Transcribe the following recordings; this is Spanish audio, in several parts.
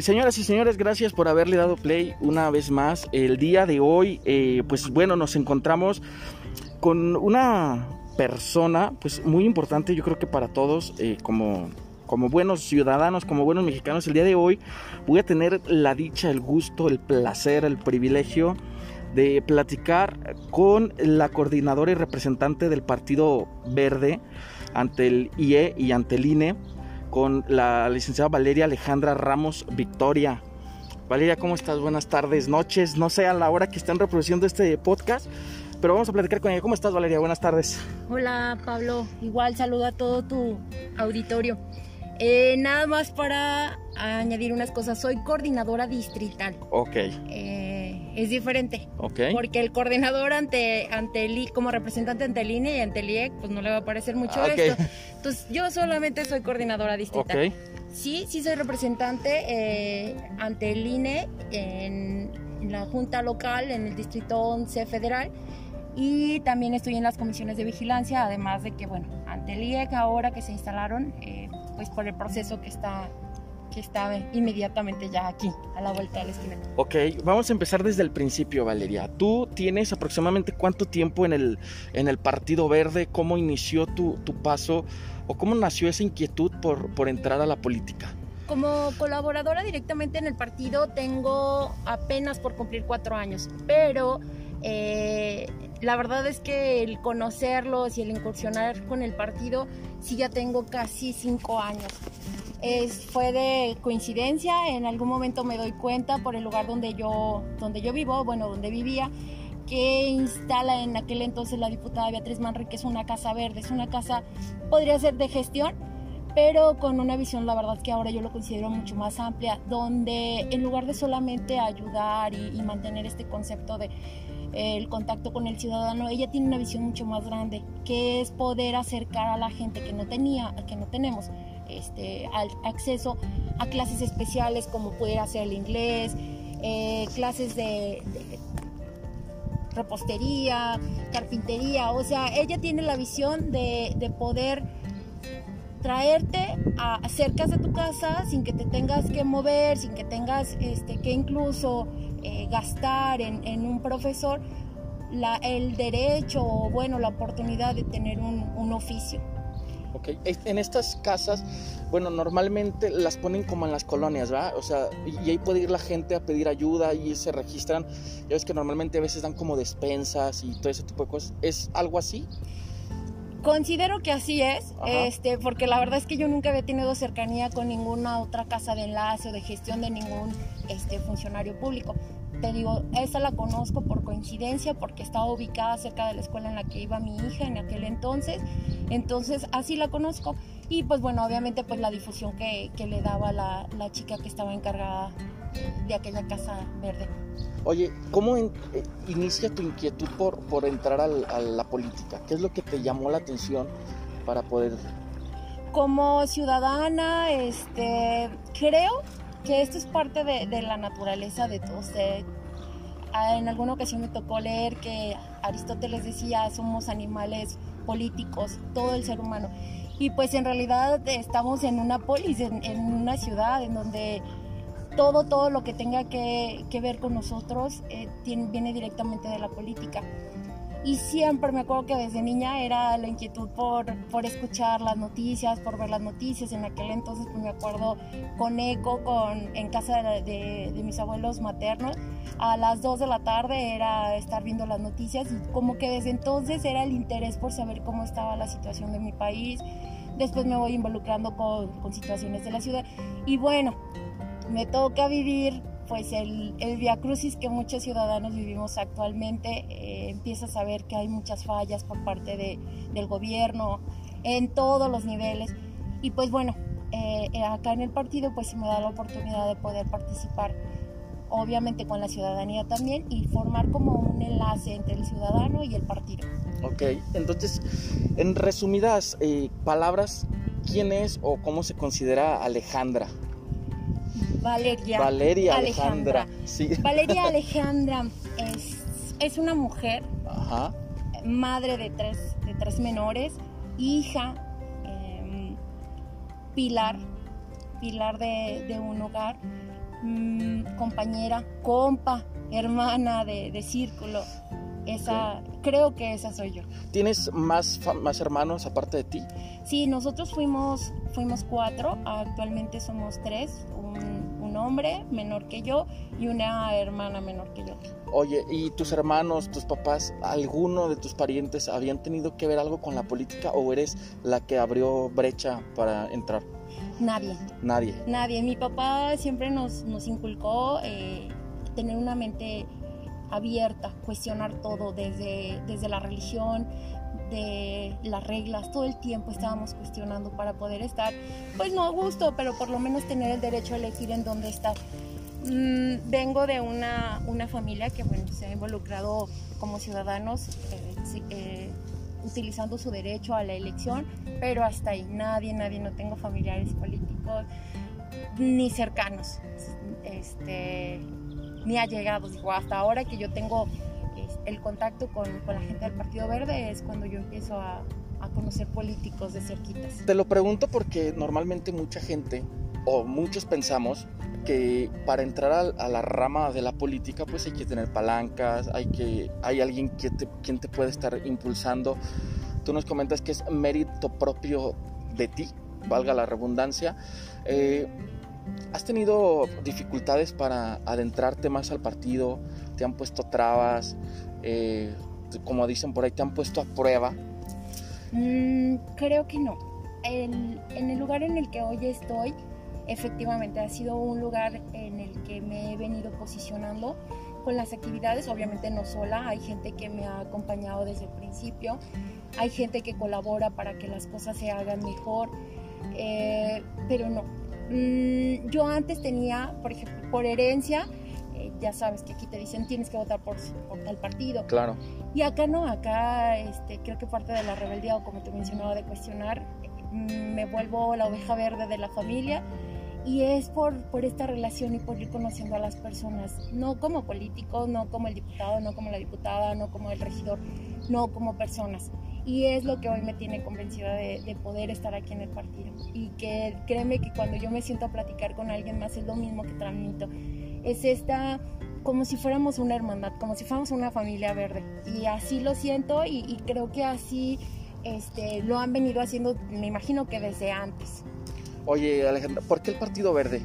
Señoras y señores, gracias por haberle dado play una vez más. El día de hoy, eh, pues bueno, nos encontramos con una persona, pues muy importante, yo creo que para todos, eh, como, como buenos ciudadanos, como buenos mexicanos, el día de hoy voy a tener la dicha, el gusto, el placer, el privilegio de platicar con la coordinadora y representante del Partido Verde ante el IE y ante el INE, con la licenciada Valeria Alejandra Ramos Victoria. Valeria, ¿cómo estás? Buenas tardes, noches, no sé a la hora que están reproduciendo este podcast, pero vamos a platicar con ella. ¿Cómo estás, Valeria? Buenas tardes. Hola, Pablo. Igual saludo a todo tu auditorio. Eh, nada más para añadir unas cosas. Soy coordinadora distrital. Ok. Eh, es diferente. Ok. Porque el coordinador ante, ante el como representante ante el INE y ante el IEC, pues no le va a parecer mucho Ah, esto. Entonces, yo solamente soy coordinadora distrital. Ok. Sí, sí soy representante eh, ante el INE en, en la Junta Local, en el Distrito 11 Federal. Y también estoy en las comisiones de vigilancia, además de que, bueno, ante el IEC ahora que se instalaron, eh, pues por el proceso que está, que está inmediatamente ya aquí, a la vuelta de la esquina. Ok, vamos a empezar desde el principio, Valeria. ¿Tú tienes aproximadamente cuánto tiempo en el, en el Partido Verde? ¿Cómo inició tu, tu paso o cómo nació esa inquietud por, por entrar a la política? Como colaboradora directamente en el partido tengo apenas por cumplir cuatro años, pero eh, la verdad es que el conocerlos y el incursionar con el partido sí ya tengo casi cinco años. Es, fue de coincidencia, en algún momento me doy cuenta por el lugar donde yo, donde yo vivo, bueno, donde vivía, que instala en aquel entonces la diputada Beatriz Manrique, es una casa verde, es una casa, podría ser de gestión, pero con una visión, la verdad que ahora yo lo considero mucho más amplia, donde en lugar de solamente ayudar y, y mantener este concepto de el contacto con el ciudadano, ella tiene una visión mucho más grande, que es poder acercar a la gente que no tenía, que no tenemos este, al acceso a clases especiales como pudiera ser el inglés, eh, clases de, de repostería, carpintería, o sea, ella tiene la visión de, de poder traerte a, a cerca de tu casa sin que te tengas que mover, sin que tengas este, que incluso eh, gastar en, en, un profesor la, el derecho o bueno, la oportunidad de tener un, un oficio. Ok, en estas casas, bueno, normalmente las ponen como en las colonias, ¿verdad? O sea, y ahí puede ir la gente a pedir ayuda y se registran. Ya ves que normalmente a veces dan como despensas y todo ese tipo de cosas. ¿Es algo así? Considero que así es, este, porque la verdad es que yo nunca había tenido cercanía con ninguna otra casa de enlace o de gestión de ningún este, funcionario público. Te digo, esa la conozco por coincidencia, porque estaba ubicada cerca de la escuela en la que iba mi hija en aquel entonces. Entonces, así la conozco. Y pues bueno, obviamente pues la difusión que, que le daba la, la, chica que estaba encargada de aquella casa verde. Oye, ¿cómo en, eh, inicia tu inquietud por, por entrar al, a la política? ¿Qué es lo que te llamó la atención para poder...? Como ciudadana, este, creo que esto es parte de, de la naturaleza de todos. De, en alguna ocasión me tocó leer que Aristóteles decía, somos animales políticos, todo el ser humano. Y pues en realidad estamos en una polis, en, en una ciudad en donde todo, todo lo que tenga que, que ver con nosotros eh, tiene, viene directamente de la política. Y siempre me acuerdo que desde niña era la inquietud por, por escuchar las noticias, por ver las noticias. En aquel entonces pues me acuerdo con eco con, en casa de, de, de, mis abuelos maternos. A las 2 de la tarde era estar viendo las noticias y como que desde entonces era el interés por saber cómo estaba la situación de mi país. Después me voy involucrando con, con situaciones de la ciudad. Y bueno, me toca vivir pues el, el via crucis que muchos ciudadanos vivimos actualmente, eh, empiezas a ver que hay muchas fallas por parte de, del gobierno en todos los niveles. Y pues bueno, eh, acá en el partido pues se me da la oportunidad de poder participar, obviamente con la ciudadanía también, y formar como un enlace entre el ciudadano y el partido. Ok, entonces, en resumidas eh, palabras, ¿quién es o cómo se considera Alejandra? Valeria. Valeria Alejandra. Alejandra. Sí. Valeria Alejandra es, es una mujer, Ajá. madre de tres, de tres menores, hija, eh, pilar, pilar de, de, un hogar, mm, compañera, compa, hermana de, de círculo. Esa, creo que esa soy yo. ¿Tienes más, más hermanos aparte de ti? Sí, nosotros fuimos, fuimos cuatro, actualmente somos tres, un, un hombre menor que yo y una hermana menor que yo. Oye, ¿y tus hermanos, tus papás, alguno de tus parientes habían tenido que ver algo con la política o eres la que abrió brecha para entrar? Nadie. Nadie. Nadie. Mi papá siempre nos, nos inculcó eh, tener una mente abierta, cuestionar todo, desde, desde la religión, de las reglas, todo el tiempo estábamos cuestionando para poder estar, pues no a gusto, pero por lo menos tener el derecho a elegir en dónde estar. Mm, vengo de una, una, familia que bueno, se ha involucrado como ciudadanos eh, eh, utilizando su derecho a la elección, pero hasta ahí nadie, nadie, no tengo familiares políticos ni cercanos. Este, ni allegados. Digo, hasta ahora que yo tengo el contacto con, con, la gente del Partido Verde es cuando yo empiezo a, a, conocer políticos de cerquitas. Te lo pregunto porque normalmente mucha gente o muchos pensamos que para entrar a, a, la rama de la política pues hay que tener palancas, hay que hay alguien que te, quien te puede estar impulsando. Tú nos comentas que es mérito propio de ti, valga la redundancia. Eh, ¿Has tenido dificultades para adentrarte más al partido? ¿Te han puesto trabas? Eh, como dicen por ahí, ¿te han puesto a prueba? Mm, creo que no. El, en el lugar en el que hoy estoy, efectivamente ha sido un lugar en el que me he venido posicionando con las actividades, obviamente no sola, hay gente que me ha acompañado desde el principio, hay gente que colabora para que las cosas se hagan mejor, eh, pero no, Mm, yo antes tenía, por ejemplo, por herencia, eh, ya sabes que aquí te dicen tienes que votar por, por, tal partido. Claro. Y acá no, acá este, creo que parte de la rebeldía o como te mencionaba de cuestionar, mm, me vuelvo la oveja verde de la familia y es por, por esta relación y por ir conociendo a las personas, no como político, no como el diputado, no como la diputada, no como el regidor, no como personas. Y es lo que hoy me tiene convencida de, de, poder estar aquí en el partido. Y que créeme que cuando yo me siento a platicar con alguien más es lo mismo que transmito. Es esta, como si fuéramos una hermandad, como si fuéramos una familia verde. Y así lo siento y, y creo que así este, lo han venido haciendo, me imagino que desde antes. Oye, Alejandra, ¿por qué el Partido Verde?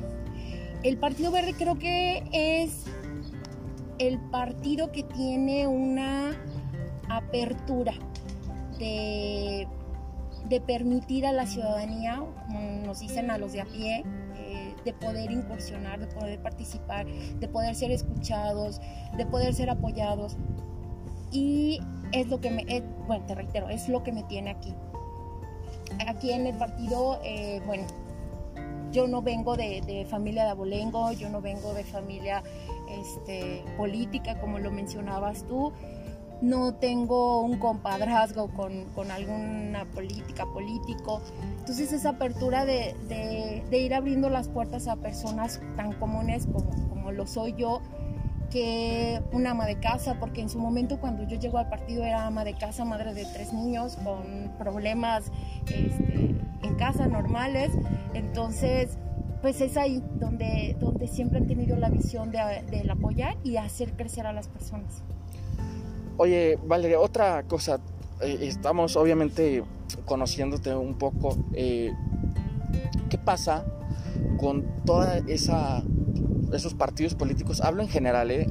El Partido Verde creo que es el partido que tiene una apertura de, de permitir a la ciudadanía, como nos dicen a los de a pie, eh, de poder incursionar, de poder participar, de poder ser escuchados, de poder ser apoyados. Y es lo que me, es, bueno, te reitero, es lo que me tiene aquí. Aquí en el partido, eh, bueno, yo no vengo de, de, familia de abolengo, yo no vengo de familia este, política, como lo mencionabas tú no tengo un compadrazgo con, con alguna política, político. Entonces esa apertura de, de, ir abriendo las puertas a personas tan comunes como, como lo soy yo, que una ama de casa, porque en su momento cuando yo llego al partido era ama de casa, madre de tres niños con problemas este, en casa normales. Entonces, pues es ahí donde, donde siempre han tenido la visión de apoyar y hacer crecer a las personas. Oye, Valeria, otra cosa, eh, estamos obviamente conociéndote un poco. Eh, ¿Qué pasa con toda esa esos partidos políticos? Hablo en general, ¿eh?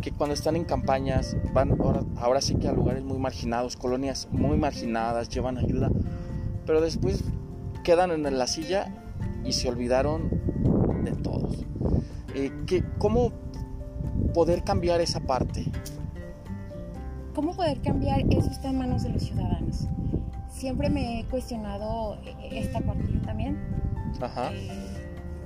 que cuando están en campañas van ahora, ahora sí que a lugares muy marginados, colonias muy marginadas, llevan ayuda, pero después quedan en la silla y se olvidaron de todos. Eh, ¿qué, ¿Cómo poder cambiar esa parte? ¿Cómo poder cambiar? Eso está en manos de los ciudadanos. Siempre me he cuestionado eh, esta parte yo también, Ajá. Eh,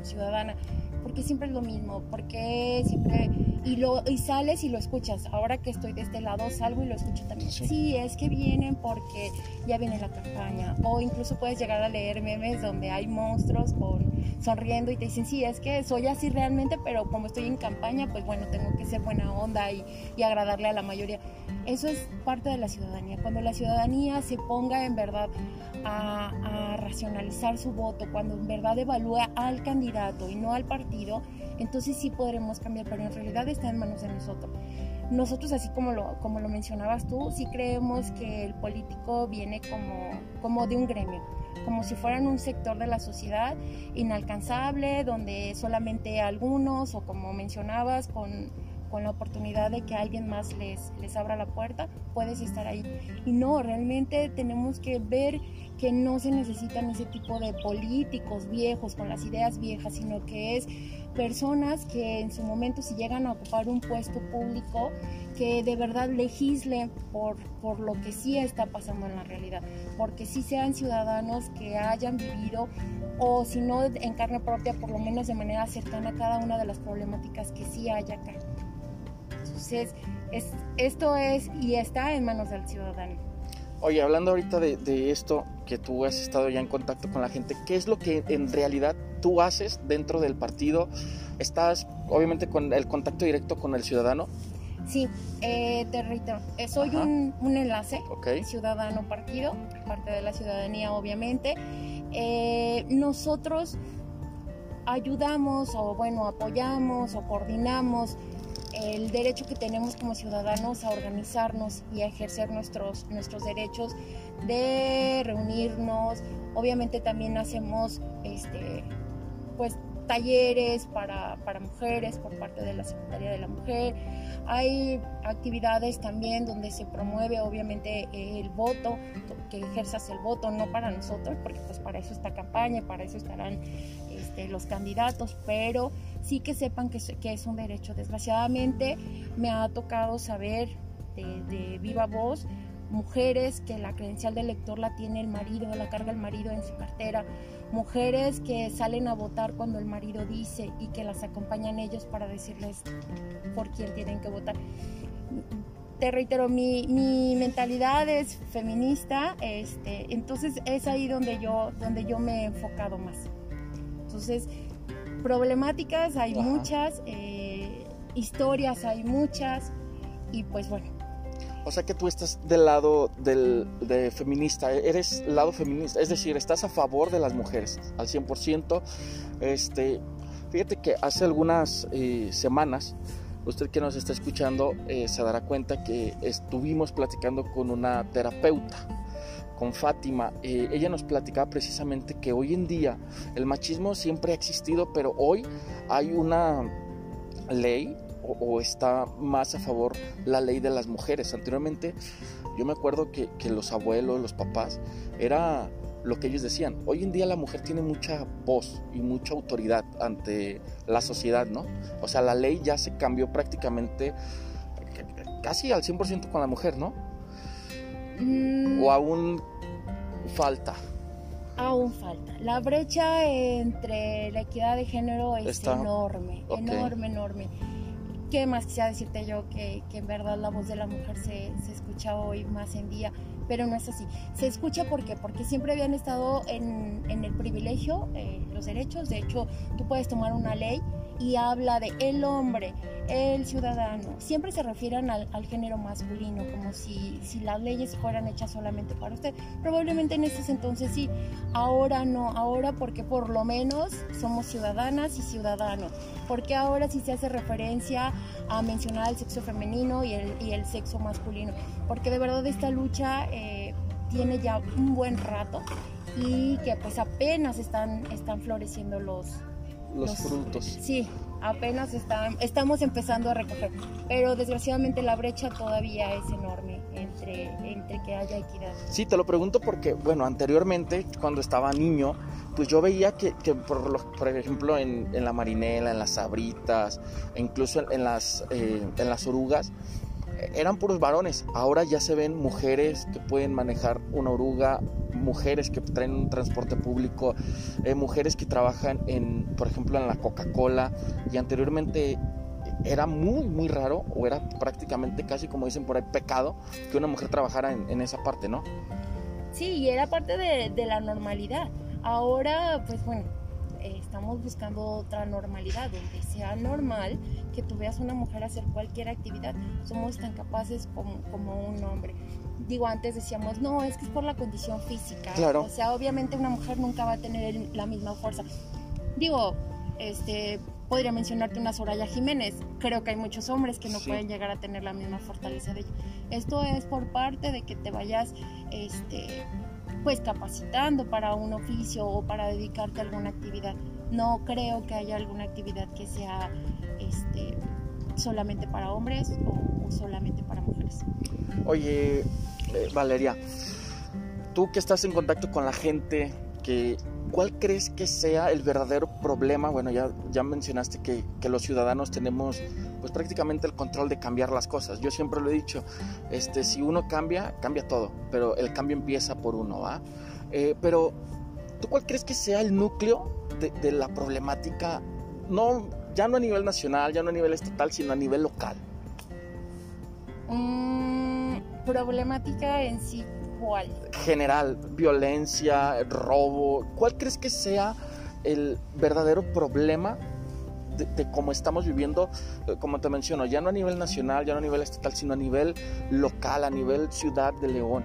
ciudadana, porque siempre es lo mismo, porque siempre y lo y sales y lo escuchas. Ahora que estoy de este lado salgo y lo escucho también. Sí. sí, es que vienen porque ya viene la campaña o incluso puedes llegar a leer memes donde hay monstruos con sonriendo y te dicen, sí, es que soy así realmente, pero como estoy en campaña, pues bueno, tengo que ser buena onda y, y agradarle a la mayoría. Eso es parte de la ciudadanía. Cuando la ciudadanía se ponga en verdad a, racionalizar su voto, cuando en verdad evalúa al candidato y no al partido, entonces sí podremos cambiar, pero en realidad está en manos de nosotros. Nosotros, así como lo, como lo mencionabas tú, sí creemos que el político viene como, como de un gremio, como si fueran un sector de la sociedad inalcanzable, donde solamente algunos, o como mencionabas, con con la oportunidad de que alguien más les, les abra la puerta, puedes estar ahí. Y no, realmente tenemos que ver que no se necesitan ese tipo de políticos viejos con las ideas viejas, sino que es personas que en su momento si llegan a ocupar un puesto público, que de verdad legislen por, por lo que sí está pasando en la realidad, porque sí sean ciudadanos que hayan vivido o si no en carne propia, por lo menos de manera cercana cada una de las problemáticas que sí hay acá. Entonces, es, esto es y está en manos del ciudadano. Oye, hablando ahorita de, esto, que tú has estado ya en contacto con la gente, ¿qué es lo que en realidad tú haces dentro del partido? ¿Estás obviamente con el contacto directo con el ciudadano? Sí, eh, te reitero, eh, soy un, enlace ciudadano partido, parte de la ciudadanía obviamente. Eh, nosotros ayudamos o bueno, apoyamos o coordinamos el derecho que tenemos como ciudadanos a organizarnos y a ejercer nuestros, nuestros derechos de reunirnos. Obviamente también hacemos este, pues, talleres para, para, mujeres por parte de la Secretaría de la Mujer. Hay actividades también donde se promueve obviamente el voto, que ejerzas el voto, no para nosotros, porque pues para eso está campaña, para eso estarán este, los candidatos, pero sí que sepan que, es un derecho. Desgraciadamente me ha tocado saber de, de viva voz mujeres que la credencial de elector la tiene el marido, la carga el marido en su cartera, mujeres que salen a votar cuando el marido dice y que las acompañan ellos para decirles por quién tienen que votar. Te reitero, mi, mi mentalidad es feminista, este, entonces es ahí donde yo, donde yo me he enfocado más. Entonces, problemáticas hay muchas, eh, historias hay muchas, y pues bueno, o sea que tú estás del lado del, de feminista, eres lado feminista, es decir, estás a favor de las mujeres al 100%. Este, fíjate que hace algunas eh, semanas, usted que nos está escuchando eh, se dará cuenta que estuvimos platicando con una terapeuta, con Fátima. Eh, ella nos platicaba precisamente que hoy en día el machismo siempre ha existido, pero hoy hay una ley o, está más a favor la ley de las mujeres. Anteriormente yo me acuerdo que, los abuelos, los papás, era lo que ellos decían. Hoy en día la mujer tiene mucha voz y mucha autoridad ante la sociedad, ¿no? O sea, la ley ya se cambió prácticamente casi al 100% con la mujer, ¿no? Mm. O aún falta. Aún falta. La brecha entre la equidad de género es enorme, enorme, enorme. ¿Qué más quisiera decirte yo que, que en verdad la voz de la mujer se, se, escucha hoy más en día? Pero no es así. Se escucha ¿por qué? porque siempre habían estado en, en el privilegio, eh, los derechos. De hecho, tú puedes tomar una ley y habla de el hombre, el ciudadano. Siempre se refieren al, género masculino, como si, si, las leyes fueran hechas solamente para usted. Probablemente en ese entonces sí, ahora no, ahora porque por lo menos somos ciudadanas y ciudadanos. Porque ahora sí se hace referencia a mencionar el sexo femenino y el, y el sexo masculino. Porque de verdad esta lucha eh, tiene ya un buen rato y que pues apenas están, están floreciendo los, los, frutos. Sí, apenas están, estamos empezando a recoger, pero desgraciadamente la brecha todavía es enorme entre, entre que haya equidad. Sí, te lo pregunto porque, bueno, anteriormente, cuando estaba niño, pues yo veía que, que por, por ejemplo, en, en, la marinela, en las sabritas, incluso en, las, eh, en las orugas, eran puros varones. Ahora ya se ven mujeres que pueden manejar una oruga, mujeres que traen un transporte público, eh, mujeres que trabajan en, por ejemplo, en la Coca-Cola. Y anteriormente era muy, muy raro, o era prácticamente casi como dicen por ahí, pecado que una mujer trabajara en, esa parte, ¿no? Sí, y era parte de, la normalidad. Ahora, pues bueno, eh, estamos buscando otra normalidad, donde sea normal que tú veas a una mujer hacer cualquier actividad. Somos tan capaces como un hombre. Digo, antes decíamos, no, es que es por la condición física. Claro. O sea, obviamente una mujer nunca va a tener la misma fuerza. Digo, este, podría mencionarte una Soraya Jiménez. Creo que hay muchos hombres que no Sí. pueden llegar a tener la misma fortaleza de ella. Esto es por parte de que te vayas, este, pues capacitando para un oficio o para dedicarte a alguna actividad. No creo que haya alguna actividad que sea, este, solamente para hombres o, o solamente para mujeres. Oye, eh, Valeria, tú que estás en contacto con la gente, que, ¿cuál crees que sea el verdadero problema? Bueno, ya, ya mencionaste que, los ciudadanos tenemos pues prácticamente el control de cambiar las cosas. Yo siempre lo he dicho, este, si uno cambia, cambia todo, pero el cambio empieza por uno, ¿va? Eh, pero, ¿tú cuál crees que sea el núcleo de, de la problemática? No, ya no a nivel nacional, ya no a nivel estatal, sino a nivel local. Mm, problemática en sí, ¿cuál? general, violencia, robo, ¿cuál crees que sea el verdadero problema de, de cómo estamos viviendo, eh, como te menciono, ya no a nivel nacional, ya no a nivel estatal, sino a nivel local, a nivel ciudad de León?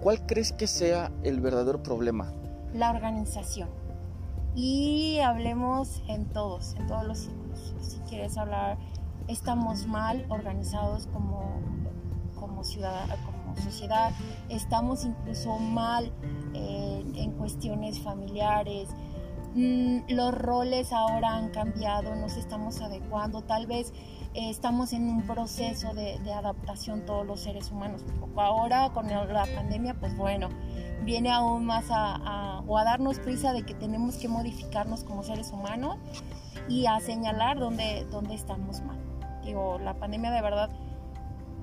¿Cuál crees que sea el verdadero problema? la organización. Y hablemos en todos, en todos los círculos. Si quieres hablar, estamos mal organizados como, como, ciudad, como sociedad, estamos incluso mal eh, en cuestiones familiares. Mm, los roles ahora han cambiado, nos estamos adecuando, tal vez eh, estamos en un proceso de, de adaptación todos los seres humanos. Ahora con la pandemia, pues bueno, viene aún más a, a, o a darnos prisa de que tenemos que modificarnos como seres humanos y a señalar dónde, dónde estamos mal. Digo, la pandemia de verdad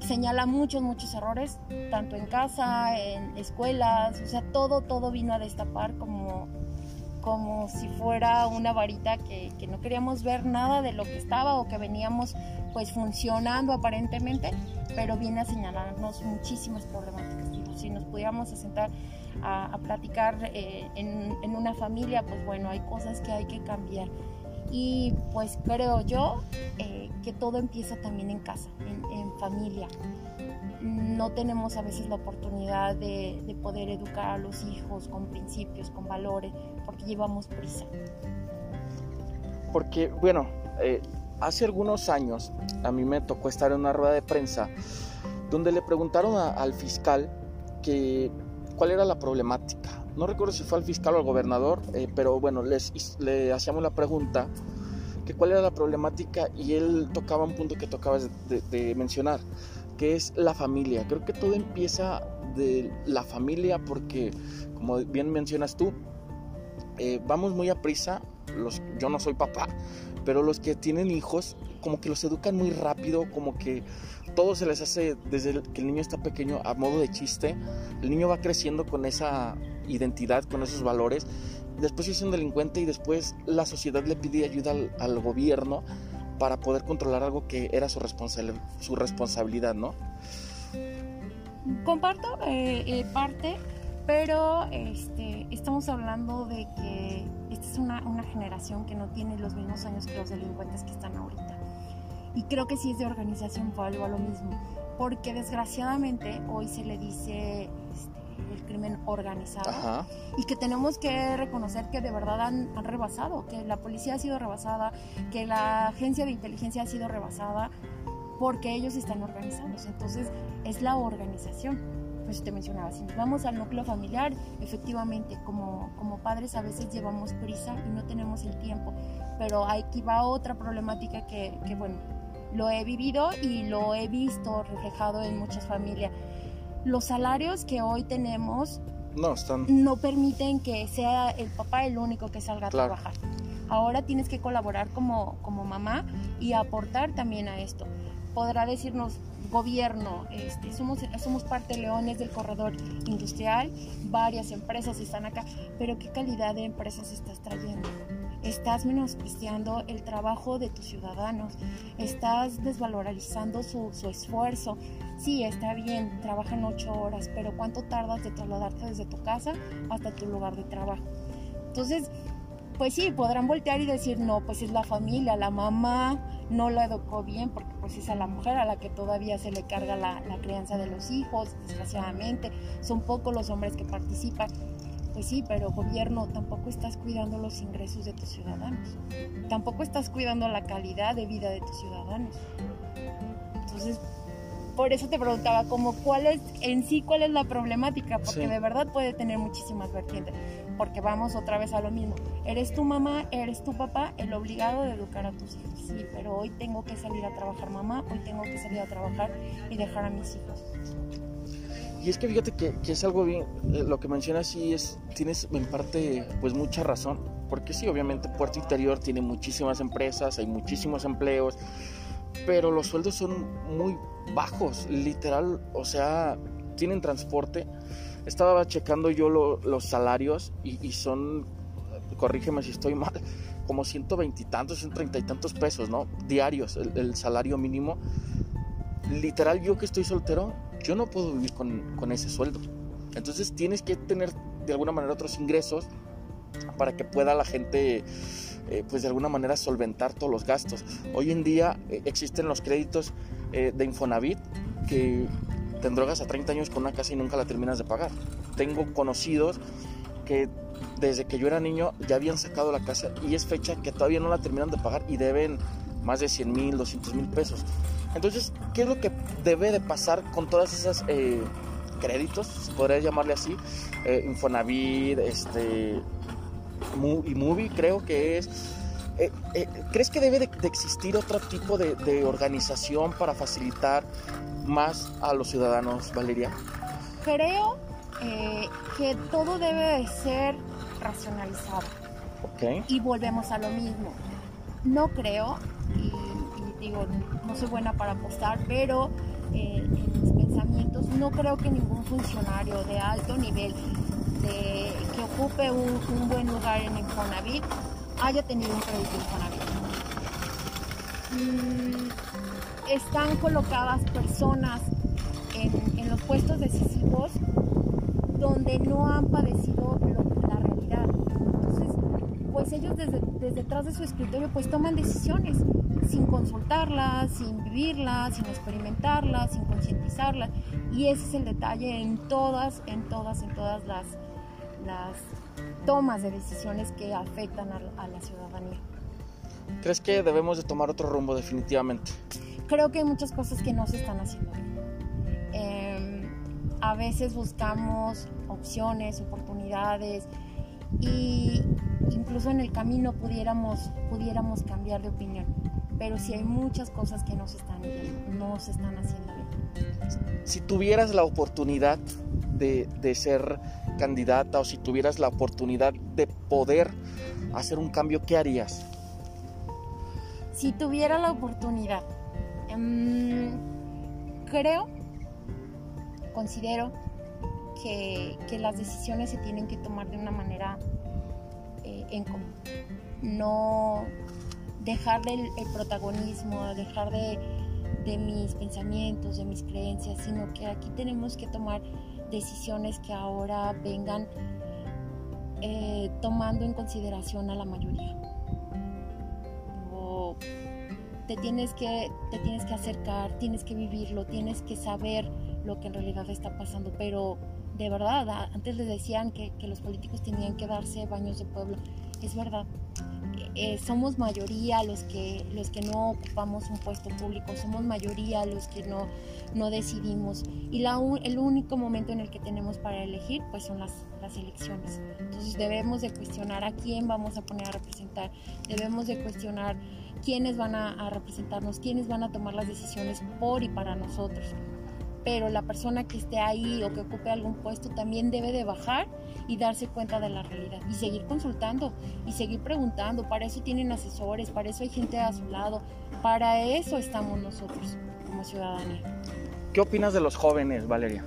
señala muchos, muchos errores, tanto en casa, en escuelas, o sea, todo, todo vino a destapar como, como si fuera una varita que, que no queríamos ver nada de lo que estaba o que veníamos pues funcionando aparentemente, pero viene a señalarnos muchísimas problemáticas. Si nos pudiéramos sentar a, a platicar eh, en, en, una familia, pues bueno, hay cosas que hay que cambiar. Y pues creo yo eh, que todo empieza también en casa, en, familia. No tenemos a veces la oportunidad de, de poder educar a los hijos con principios, con valores, porque llevamos prisa. Porque, bueno, eh, hace algunos años a mí me tocó estar en una rueda de prensa donde le preguntaron al fiscal que cuál era la problemática. No recuerdo si fue al fiscal o al gobernador, eh, pero bueno, les, le hacíamos la pregunta que cuál era la problemática y él tocaba un punto que tocabas de, mencionar, que es la familia. Creo que todo empieza de la familia porque, como bien mencionas tú, eh, vamos muy a prisa. Yo no soy papá, pero los que tienen hijos, como que los educan muy rápido, como que todo se les hace desde que el niño está pequeño a modo de chiste. El niño va creciendo con esa identidad, con esos valores. Después es un delincuente y después la sociedad le pide ayuda al, gobierno para poder controlar algo que era su, responsa su responsabilidad, ¿no? Comparto eh, eh, parte, pero este, estamos hablando de que esta es una, una, generación que no tiene los mismos años que los delincuentes que están ahorita. Y creo que si es de organización fue algo a lo mismo, porque desgraciadamente hoy se le dice este, el crimen organizado Ajá. y que tenemos que reconocer que de verdad han, han, rebasado, que la policía ha sido rebasada, que la agencia de inteligencia ha sido rebasada, porque ellos están organizándose. Entonces es la organización pues te mencionaba, si nos vamos al núcleo familiar, efectivamente, como, como padres a veces llevamos prisa y no tenemos el tiempo, pero aquí va otra problemática que, que, bueno, lo he vivido y lo he visto reflejado en muchas familias. Los salarios que hoy tenemos no, están... no permiten que sea el papá el único que salga claro. a trabajar. Ahora tienes que colaborar como, como mamá y aportar también a esto. Podrá decirnos, gobierno, este, somos, somos parte leones del corredor industrial, varias empresas están acá, pero ¿qué calidad de empresas estás trayendo? Estás menospreciando el trabajo de tus ciudadanos, estás desvalorizando su, su esfuerzo. Sí, está bien, trabajan ocho horas, pero ¿cuánto tardas de trasladarte desde tu casa hasta tu lugar de trabajo? Entonces, pues sí, podrán voltear y decir, no, pues es la familia, la mamá no la educó bien, porque pues es a la mujer a la que todavía se le carga la, la crianza de los hijos, desgraciadamente. Son pocos los hombres que participan. Pues sí, pero gobierno, tampoco estás cuidando los ingresos de tus ciudadanos. Tampoco estás cuidando la calidad de vida de tus ciudadanos. Entonces, por eso te preguntaba como cuál es en sí cuál es la problemática, porque Sí. de verdad puede tener muchísimas vertientes, porque vamos otra vez a lo mismo. Eres tu mamá, eres tu papá, el obligado de educar a tus hijos. Sí, pero hoy tengo que salir a trabajar mamá, hoy tengo que salir a trabajar y dejar a mis hijos. Y es que fíjate que, que es algo bien, eh, lo que mencionas sí es, tienes en parte pues mucha razón, porque sí, obviamente Puerto Interior tiene muchísimas empresas, hay muchísimos empleos, pero los sueldos son muy bajos, literal, o sea, tienen transporte. Estaba checando yo lo- los salarios y, y son, corrígeme si estoy mal, como 120 y tantos, 130 y tantos pesos, ¿no? Diarios, el, el salario mínimo. Literal, yo que estoy soltero, yo no puedo vivir con, con ese sueldo. Entonces tienes que tener de alguna manera otros ingresos para que pueda la gente, eh, pues de alguna manera solventar todos los gastos. Hoy en día eh, existen los créditos eh, de Infonavit que te endrogas a 30 años con una casa y nunca la terminas de pagar. Tengo conocidos que desde que yo era niño ya habían sacado la casa y es fecha que todavía no la terminan de pagar y deben más de 100 mil, 200 mil pesos. Entonces, ¿qué es lo que debe de pasar con todas esas eh, créditos, podría llamarle así? Eh, Infonavit, este, y Movie creo que es. Eh, eh, ¿Crees que debe de, de existir otro tipo de, de organización para facilitar más a los ciudadanos, Valeria? Creo eh, que todo debe de ser racionalizado. Ok. y volvemos a lo mismo. No creo, y, y digo, no soy buena para apostar, pero eh, en mis pensamientos no creo que ningún funcionario de alto nivel que ocupe un, buen lugar en Infonavit haya tenido un crédito Infonavit. Mm, están colocadas personas en, los puestos decisivos donde no han padecido la realidad. Entonces, pues ellos desde, desde detrás de su escritorio pues toman decisiones sin consultarlas, sin vivirlas, sin experimentarlas, sin concientizarlas. Y ese es el detalle en todas, en todas, en todas las, las tomas de decisiones que afectan a, a la ciudadanía. ¿Crees que debemos de tomar otro rumbo definitivamente? creo que hay muchas cosas que no se están haciendo bien. Eh, a veces buscamos opciones, oportunidades y incluso en el camino pudiéramos, pudiéramos cambiar de opinión. Pero sí hay muchas cosas que no se están, no se están haciendo bien. Si tuvieras la oportunidad de, de ser candidata o si tuvieras la oportunidad de poder hacer un cambio, ¿qué harías? Si tuviera la oportunidad, em, creo, considero que, que las decisiones se tienen que tomar de una manera eh, en común. No dejar el, protagonismo, dejar de, de mis pensamientos, de mis creencias, sino que aquí tenemos que tomar decisiones que ahora vengan eh, tomando en consideración a la mayoría. Te tienes que te tienes que acercar, tienes que vivirlo, tienes que saber lo que en realidad está pasando, pero de verdad, antes les decían que, que los políticos tenían que darse baños de pueblo, es verdad. Eh, somos mayoría los que los que no ocupamos un puesto público, somos mayoría los que no, no decidimos y la, el único momento en el que tenemos para elegir pues son las, las elecciones. Entonces debemos de cuestionar a quién vamos a poner a representar, debemos de cuestionar quiénes van a, a representarnos, quiénes van a tomar las decisiones por y para nosotros. Pero la persona que esté ahí o que ocupe algún puesto también debe de bajar y darse cuenta de la realidad y seguir consultando y seguir preguntando. Para eso tienen asesores, para eso hay gente a su lado, para eso estamos nosotros como ciudadanía. ¿Qué opinas de los jóvenes, Valeria?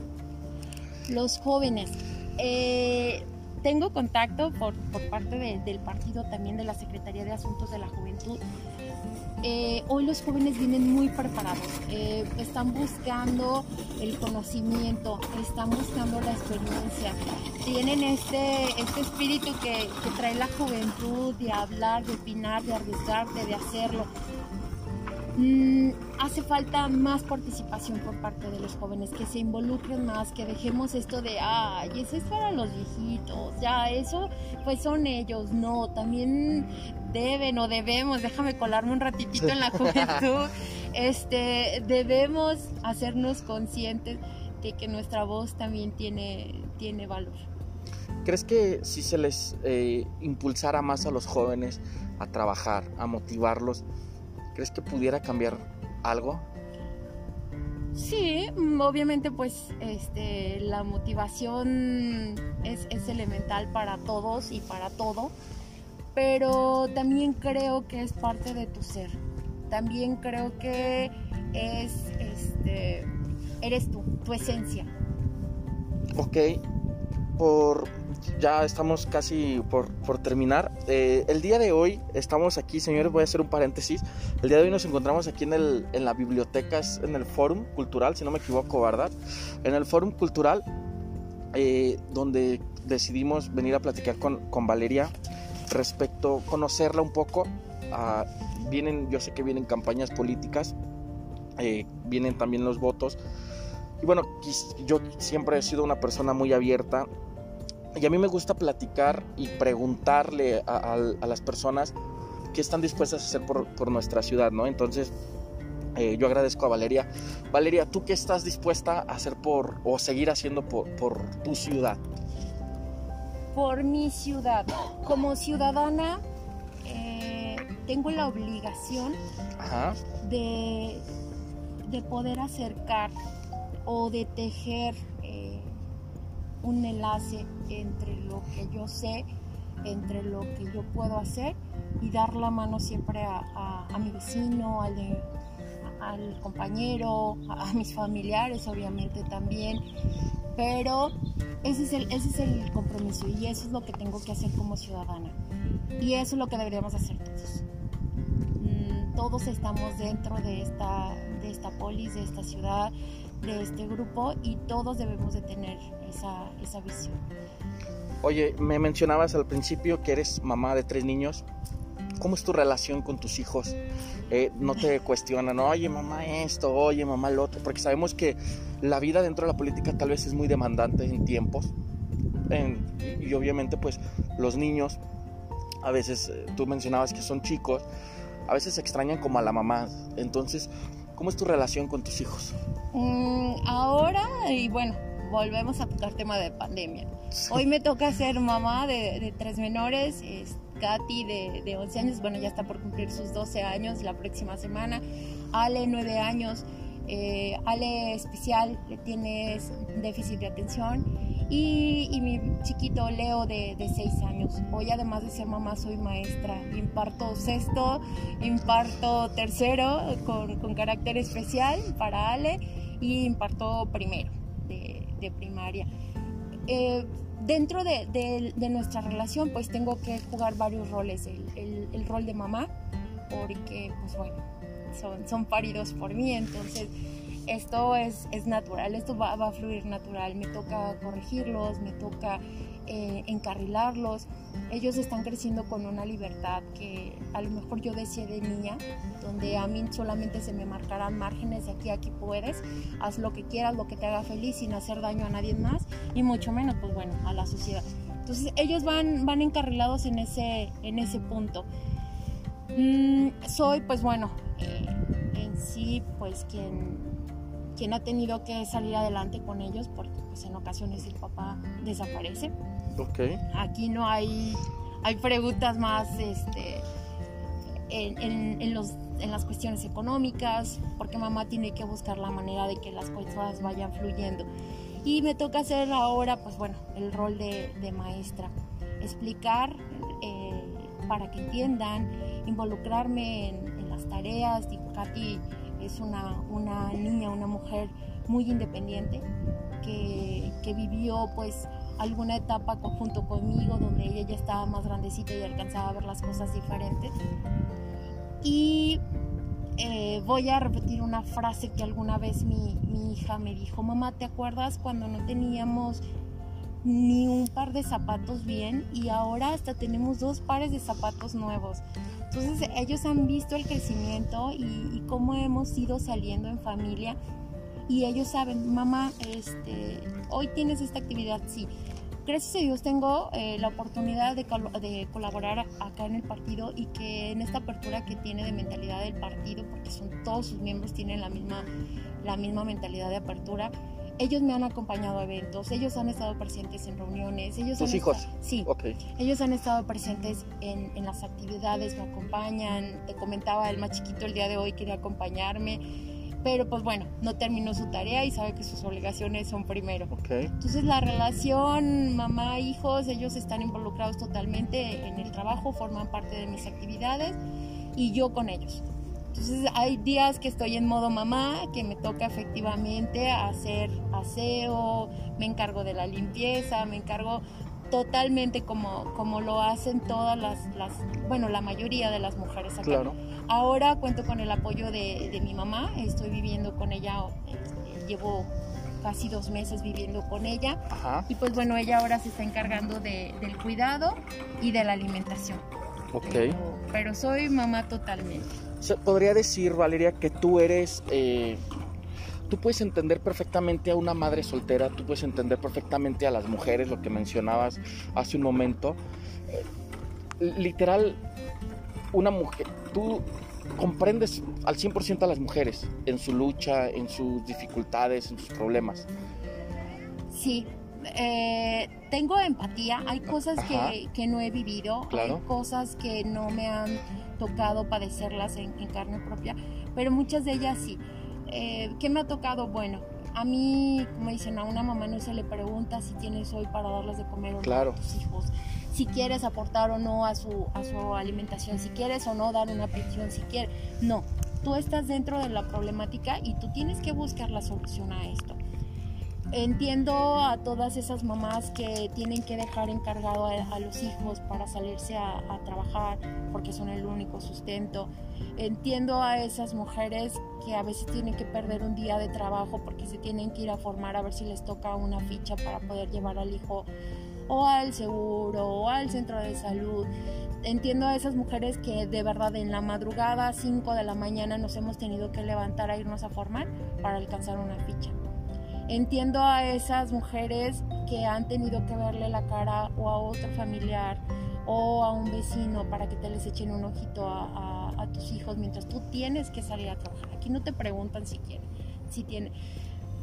Los jóvenes. eh, tengo contacto por, parte del partido también de la Secretaría de Asuntos de la Juventud. Eh, hoy los jóvenes vienen muy preparados, eh, están buscando el conocimiento, están buscando la experiencia, tienen este, este espíritu que, que trae la juventud de hablar, de opinar, de arriesgarte, de hacerlo. Mm, hace falta más participación por parte de los jóvenes, que se involucren más, que dejemos esto de, ay, eso es para los viejitos, ya, eso pues son ellos, no, también deben o debemos, déjame colarme un ratitito en la juventud, este, debemos hacernos conscientes de que nuestra voz también tiene, tiene valor. ¿Crees que si se les eh, impulsara más a los jóvenes a trabajar, a motivarlos, ¿Crees que pudiera cambiar algo? Sí, mm, obviamente pues este, la motivación es, elemental para todos y para todo, pero también creo que es parte de tu ser. También creo que es, este, eres tú, tu esencia. Ok, por ya estamos casi por, terminar. Eh, el día de hoy estamos aquí, señores, voy a hacer un paréntesis. El día de hoy nos encontramos aquí en, el, en la biblioteca, en el Fórum Cultural, si no me equivoco, ¿verdad? En el Fórum Cultural, eh, donde decidimos venir a platicar con, con Valeria respecto, conocerla un poco. Ah, vienen, yo sé que vienen campañas políticas, eh, vienen también los votos. Y bueno, yo siempre he sido una persona muy abierta y a mí me gusta platicar y preguntarle a, las personas qué están dispuestas a hacer por, nuestra ciudad, ¿no? Entonces, eh, yo agradezco a Valeria. Valeria, ¿tú qué estás dispuesta a hacer por o seguir haciendo por, tu ciudad? Por mi ciudad. Como ciudadana, eh, tengo la obligación De, de poder acercar o de tejer un enlace entre lo que yo sé, entre lo que yo puedo hacer y dar la mano siempre a, mi vecino, al, al compañero, a, mis familiares obviamente también. Pero ese es, el, ese es el compromiso y eso es lo que tengo que hacer como ciudadana. Y eso es lo que deberíamos hacer todos. Mm, todos estamos dentro de esta, de esta polis, de esta ciudad, de este grupo y todos debemos de tener esa, esa visión. Oye, me mencionabas al principio que eres mamá de tres niños. ¿Cómo es tu relación con tus hijos? Eh, no te cuestionan, oye mamá esto, oye mamá lo otro, porque sabemos que la vida dentro de la política tal vez es muy demandante en tiempos. y obviamente pues los niños, a veces eh, tú mencionabas que son chicos, a veces se extrañan como a la mamá. Entonces, ¿cómo es tu relación con tus hijos? Mm, ahora, y bueno, volvemos a tocar tema de pandemia. Hoy me toca ser mamá de, tres menores, es Katy de, de, 11 años, bueno, ya está por cumplir sus 12 años la próxima semana, Ale 9 años, eh, Ale especial, le tienes déficit de atención. Y, mi chiquito Leo de, de 6 años. Hoy además de ser mamá soy maestra, imparto sexto, imparto tercero con, con carácter especial para Ale y imparto primero de, primaria. Eh, dentro de, nuestra relación pues tengo que jugar varios roles, el, rol de mamá, porque pues bueno, son, son paridos por mí, entonces esto es, es natural, esto va, va, a fluir natural, me toca corregirlos, me toca eh, encarrilarlos. Ellos están creciendo con una libertad que a lo mejor yo decía de niña, donde a mí solamente se me marcarán márgenes de aquí a aquí puedes, haz lo que quieras, lo que te haga feliz sin hacer daño a nadie más y mucho menos, pues bueno, a la sociedad. Entonces ellos van, van encarrilados en ese, en ese punto. Mm, soy, pues bueno, eh, en sí, pues quien, quien ha tenido que salir adelante con ellos, porque pues en ocasiones el papá desaparece. Aquí no hay, hay preguntas más este, en, los, en las cuestiones económicas, porque mamá tiene que buscar la manera de que las cosas vayan fluyendo. Y me toca hacer ahora, pues bueno, el rol de, maestra, explicar eh, para que entiendan, involucrarme en, las tareas. Katy es una, una niña, una mujer muy independiente que, que vivió pues alguna etapa junto conmigo donde ella ya estaba más grandecita y alcanzaba a ver las cosas diferentes. Y eh, voy a repetir una frase que alguna vez mi, mi hija me dijo, mamá, ¿te acuerdas cuando no teníamos ni un par de zapatos bien y ahora hasta tenemos dos pares de zapatos nuevos? Entonces ellos han visto el crecimiento y, cómo hemos ido saliendo en familia y ellos saben, mamá, este, hoy tienes esta actividad, sí. Gracias a Dios tengo eh, la oportunidad de, de, colaborar acá en el partido y que en esta apertura que tiene de mentalidad del partido, porque son todos sus miembros tienen la misma, la misma mentalidad de apertura, ellos me han acompañado a eventos, ellos han estado presentes en reuniones. Ellos ¿Tus hijos? sí. Ellos han estado presentes en, en, las actividades, me acompañan. Te comentaba, el más chiquito el día de hoy quería acompañarme. Pero pues bueno, no terminó su tarea y sabe que sus obligaciones son primero. Entonces la relación mamá-hijos, ellos están involucrados totalmente en el trabajo, forman parte de mis actividades y yo con ellos. Entonces hay días que estoy en modo mamá, que me toca efectivamente hacer aseo, me encargo de la limpieza, me encargo totalmente como, como lo hacen todas las, las, bueno, la mayoría de las mujeres acá. Ahora cuento con el apoyo de, de mi mamá, estoy viviendo con ella, este, llevo casi dos meses viviendo con ella. Y pues bueno, ella ahora se está encargando de, del cuidado y de la alimentación. Ok. pero soy mamá totalmente podría decir, Valeria, que tú eres, eh, tú puedes entender perfectamente a una madre soltera, tú puedes entender perfectamente a las mujeres, lo que mencionabas hace un momento. Eh, literal, una mujer, tú comprendes al 100% a las mujeres en su lucha, en sus dificultades, en sus problemas. Sí, eh, tengo empatía, hay cosas que, no he vivido, hay cosas que no me han tocado padecerlas en, carne propia, pero muchas de ellas sí. Eh, ¿Qué me ha tocado? Bueno, a mí, como dicen, a una mamá no se le pregunta si tienes hoy para darles de comer o no a tus hijos, si quieres aportar o no a su, a su alimentación, si quieres o no dar una pensión, si quieres. No, tú estás dentro de la problemática y tú tienes que buscar la solución a esto. Entiendo a todas esas mamás que tienen que dejar encargado a, los hijos para salirse a, trabajar porque son el único sustento. Entiendo a esas mujeres que a veces tienen que perder un día de trabajo porque se tienen que ir a formar a ver si les toca una ficha para poder llevar al hijo o al seguro o al centro de salud. Entiendo a esas mujeres que de verdad en la madrugada, 5 de la mañana, nos hemos tenido que levantar a irnos a formar para alcanzar una ficha. Entiendo a esas mujeres que han tenido que verle la cara o a otro familiar o a un vecino para que te les echen un ojito a, tus hijos mientras tú tienes que salir a trabajar. Aquí no te preguntan si quieren, si tienen.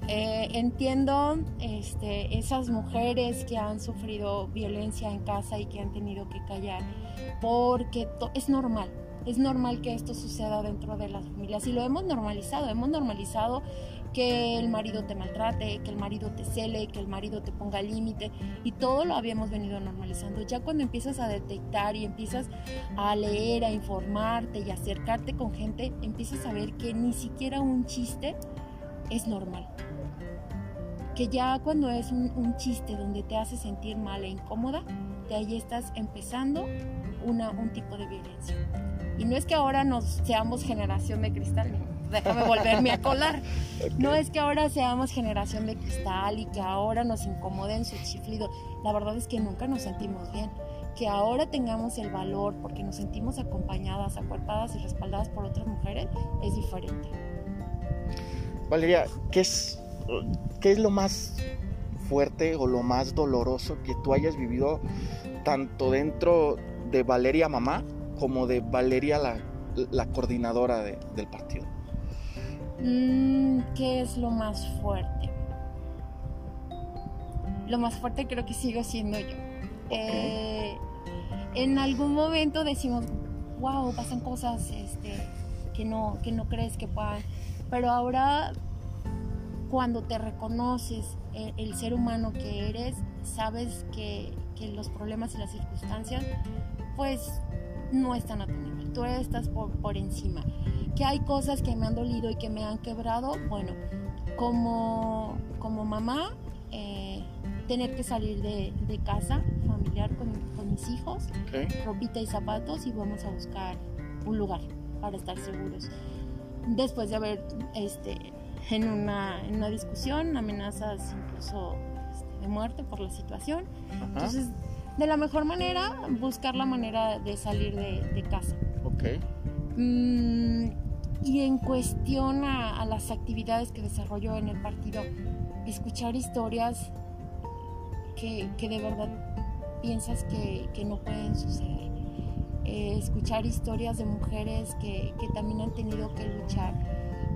Eh, entiendo este, esas mujeres que han sufrido violencia en casa y que han tenido que callar, porque es normal, es normal que esto suceda dentro de las familias y lo hemos normalizado, hemos normalizado que el marido te maltrate, que el marido te cele, que el marido te ponga límite y todo lo habíamos venido normalizando. Ya cuando empiezas a detectar y empiezas a leer, a informarte y acercarte con gente, empiezas a ver que ni siquiera un chiste es normal. Que ya cuando es un, chiste donde te hace sentir mal e incómoda, de ahí estás empezando una, un tipo de violencia. Y no es que ahora nos seamos generación de cristal, déjame volverme a colar. No es que ahora seamos generación de cristal y que ahora nos incomoden su chiflido. La verdad es que nunca nos sentimos bien. Que ahora tengamos el valor porque nos sentimos acompañadas, acuerpadas y respaldadas por otras mujeres es diferente. Valeria, ¿qué es, qué es lo más fuerte o lo más doloroso que tú hayas vivido tanto dentro de Valeria Mamá como de Valeria la, coordinadora del partido? Mm, ¿Qué es lo más fuerte? Lo más fuerte creo que sigo siendo yo. Eh, en algún momento decimos, wow, pasan cosas este, que, no, que no crees que puedan. Pero ahora, cuando te reconoces el, el ser humano que eres, sabes que, que, los problemas y las circunstancias, pues no están a tu nivel. Tú estás por, por encima que hay cosas que me han dolido y que me han quebrado, bueno, como, como mamá, eh, tener que salir de, de casa familiar con, con mis hijos, Ok. ropita y zapatos y vamos a buscar un lugar para estar seguros. Después de haber este, en, una, en una discusión, amenazas incluso este, de muerte por la situación. Ajá. Entonces, de la mejor manera, buscar la manera de salir de, de casa. Ok. Mm, y en cuestión a, las actividades que desarrollo en el partido, escuchar historias que, que de verdad piensas que, que no pueden suceder. Eh, escuchar historias de mujeres que, que también han tenido que luchar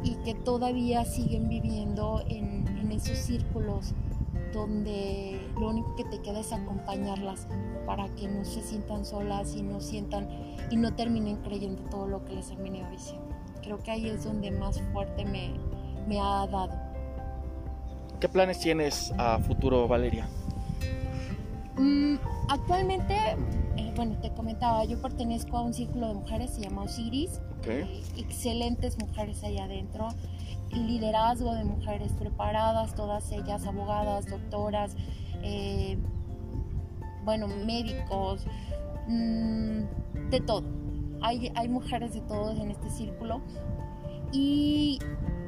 y que todavía siguen viviendo en, en esos círculos donde que te queda es acompañarlas para que no se sientan solas y no sientan y no terminen creyendo todo lo que les han venido diciendo. Creo que ahí es donde más fuerte me, me ha dado. ¿Qué planes tienes a futuro, Valeria? Mm, actualmente, eh, bueno, te comentaba, yo pertenezco a un círculo de mujeres, se llama Osiris, Ok. eh, excelentes mujeres ahí adentro, liderazgo de mujeres preparadas, todas ellas abogadas, doctoras, eh, bueno, médicos, mm, de todo. Hay, hay mujeres de todos en este círculo. ¿Y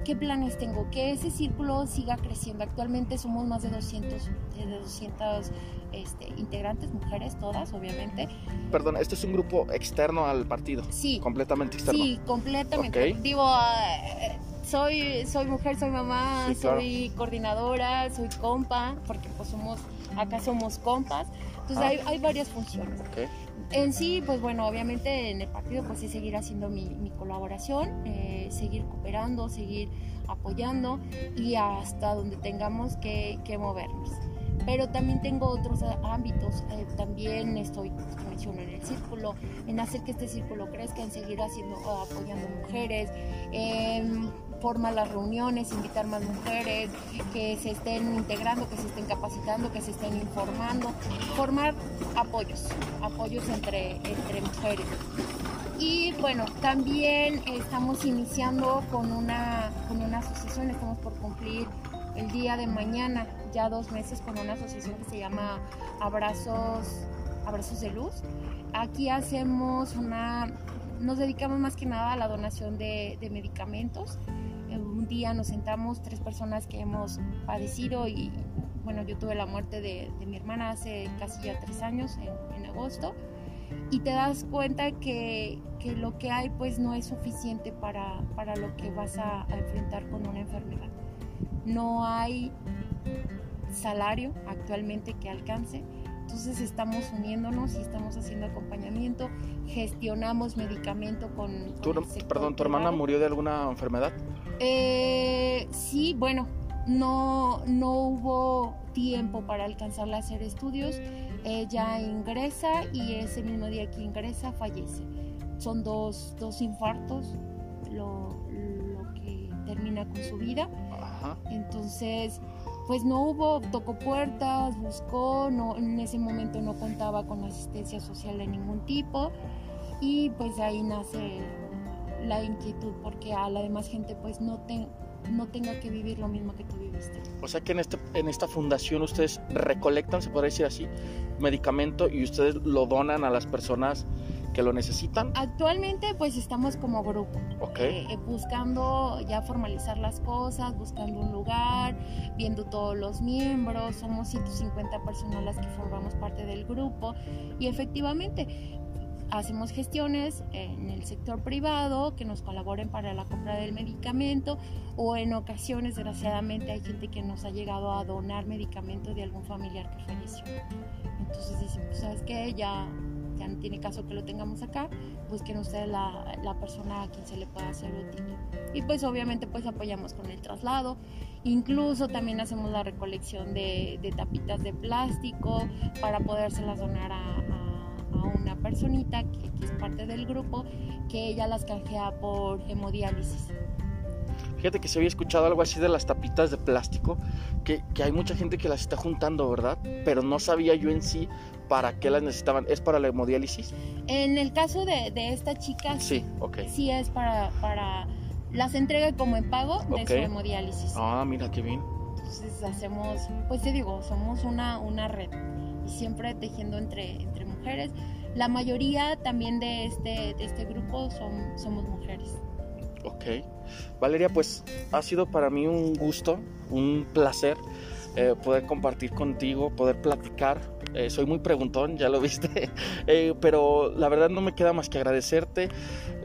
qué planes tengo? Que ese círculo siga creciendo. Actualmente somos más de 200, de 200 este, integrantes, mujeres todas, obviamente. Perdón, este es un grupo externo al partido. Sí, Completamente externo. Sí, completamente. Ok. Digo, eh, soy, soy mujer, soy mamá, Sí, claro. soy coordinadora, soy compa, porque pues somos, acá somos compas. Entonces Ah. hay, hay varias funciones. En sí, pues bueno, obviamente en el partido pues sí seguir haciendo mi, mi colaboración, eh, seguir cooperando, seguir apoyando y hasta donde tengamos que, que movernos. Pero también tengo otros a- ámbitos, eh, también estoy, como menciono, en el círculo, en hacer que este círculo crezca, en seguir haciendo, apoyando mujeres, en formar las reuniones, invitar más mujeres, que se estén integrando, que se estén capacitando, que se estén informando, formar apoyos, apoyos entre, entre mujeres. Y bueno, también estamos iniciando con una, con una asociación, estamos por cumplir el día de mañana, ya dos meses, con una asociación que se llama Abrazos, Abrazos de Luz. Aquí hacemos una, nos dedicamos más que nada a la donación de, de medicamentos. Eh, Un día nos sentamos tres personas que hemos padecido y bueno, yo tuve la muerte de, de mi hermana hace casi ya tres años, en, en agosto y te das cuenta que, que lo que hay pues no es suficiente para, para lo que vas a, a enfrentar con una enfermedad. No hay salario actualmente que alcance, entonces estamos uniéndonos y estamos haciendo acompañamiento, gestionamos medicamento con... con Tu- el sector perdón, ¿tu hermana privado. murió de alguna enfermedad? Eh, sí, bueno, no, no hubo tiempo para alcanzarla a hacer estudios. Ella ingresa y ese mismo día que ingresa fallece. Son dos, dos infartos lo, lo que termina con su vida. Ajá. Entonces, pues no hubo, tocó puertas, buscó, no, en ese momento no contaba con asistencia social de ningún tipo y pues ahí nace la inquietud porque a la demás gente pues no, te- no tenga que vivir lo mismo que tú viviste. O sea que en, este, en esta fundación ustedes recolectan, se podría decir así, medicamento y ustedes lo donan a las personas que lo necesitan. Actualmente pues estamos como grupo, Ok. eh, buscando ya formalizar las cosas, buscando un lugar, viendo todos los miembros, somos 150 personas las que formamos parte del grupo y efectivamente hacemos gestiones en el sector privado que nos colaboren para la compra del medicamento o en ocasiones desgraciadamente hay gente que nos ha llegado a donar medicamento de algún familiar que falleció. Entonces pues, ¿sabes qué? Ya, ya no tiene caso que lo tengamos acá, busquen ustedes la, la persona a quien se le pueda hacer útil. Y pues obviamente pues apoyamos con el traslado, incluso también hacemos la recolección de, de tapitas de plástico para podérselas donar a, a- a una personita que, que es parte del grupo, que ella las canjea por hemodiálisis. Fíjate que se había escuchado algo así de las tapitas de plástico, que, que hay mucha gente que las está juntando, ¿verdad? Pero no sabía yo en sí para qué las necesitaban. ¿Es para la hemodiálisis? En el caso de, de esta chica, Sí, ok. sí es para, para las entrega como en pago de su hemodiálisis. Ah, mira qué bien. Entonces hacemos, pues te digo, somos una, una red y siempre tejiendo entre, entre mujeres. La mayoría también de este, de este grupo son, somos mujeres. Ok. Valeria, pues ha sido para mí un gusto, un placer eh, poder compartir contigo, poder platicar. Eh, soy muy preguntón, ya lo viste, eh, pero la verdad no me queda más que agradecerte.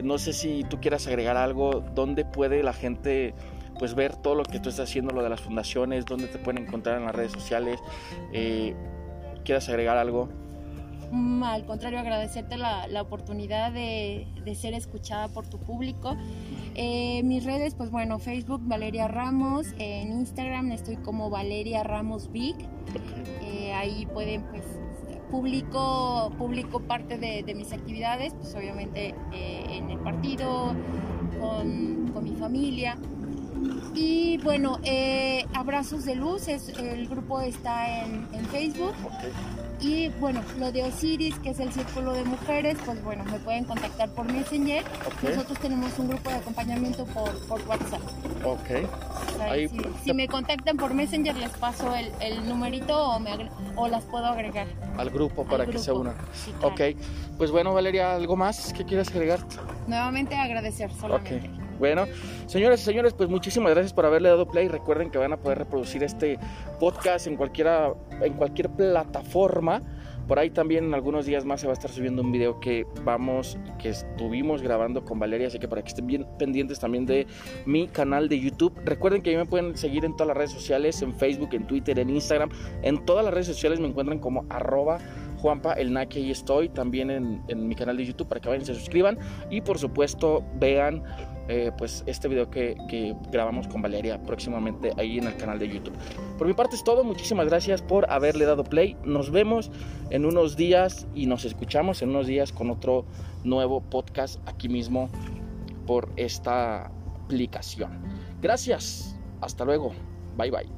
No sé si tú quieras agregar algo, dónde puede la gente pues ver todo lo que tú estás haciendo, lo de las fundaciones, dónde te pueden encontrar en las redes sociales. ¿Quieras agregar algo? Mm, al contrario, agradecerte la, la oportunidad de, de, ser escuchada por tu público. Eh, mis redes, pues bueno, Facebook Valeria Ramos, en Instagram estoy como Valeria Ramos Big. Eh, ahí pueden, pues, publico, publico parte de, de mis actividades, pues obviamente eh, en el partido, con, con, mi familia. Y bueno, Abrazos de Luz, es, el grupo está en, en Facebook. Y bueno, lo de Osiris, que es el círculo de mujeres, pues bueno, me pueden contactar por Messenger. Nosotros tenemos un grupo de acompañamiento por, por WhatsApp. Ok. si, me contactan por Messenger, les paso el, el numerito o, me, o, las puedo agregar. Al grupo para que se unan. Ok. Pues bueno, Valeria, ¿algo más que quieras agregar? Nuevamente agradecer solamente. Okay. Bueno, señores y señores, pues muchísimas gracias por haberle dado play. Recuerden que van a poder reproducir este podcast en, cualquiera, en cualquier plataforma. Por ahí también en algunos días más se va a estar subiendo un video que vamos, que estuvimos grabando con Valeria, así que para que estén bien pendientes también de mi canal de YouTube. Recuerden que me pueden seguir en todas las redes sociales, en Facebook, en Twitter, en Instagram. En todas las redes sociales me encuentran como arroba Juanpa ahí estoy, también en, en mi canal de YouTube para que vayan y se suscriban. Y por supuesto vean eh, pues este video que, que, grabamos con Valeria próximamente ahí en el canal de YouTube. Por mi parte es todo, muchísimas gracias por haberle dado play. Nos vemos en unos días y nos escuchamos en unos días con otro nuevo podcast aquí mismo por esta aplicación. Gracias, hasta luego, bye bye.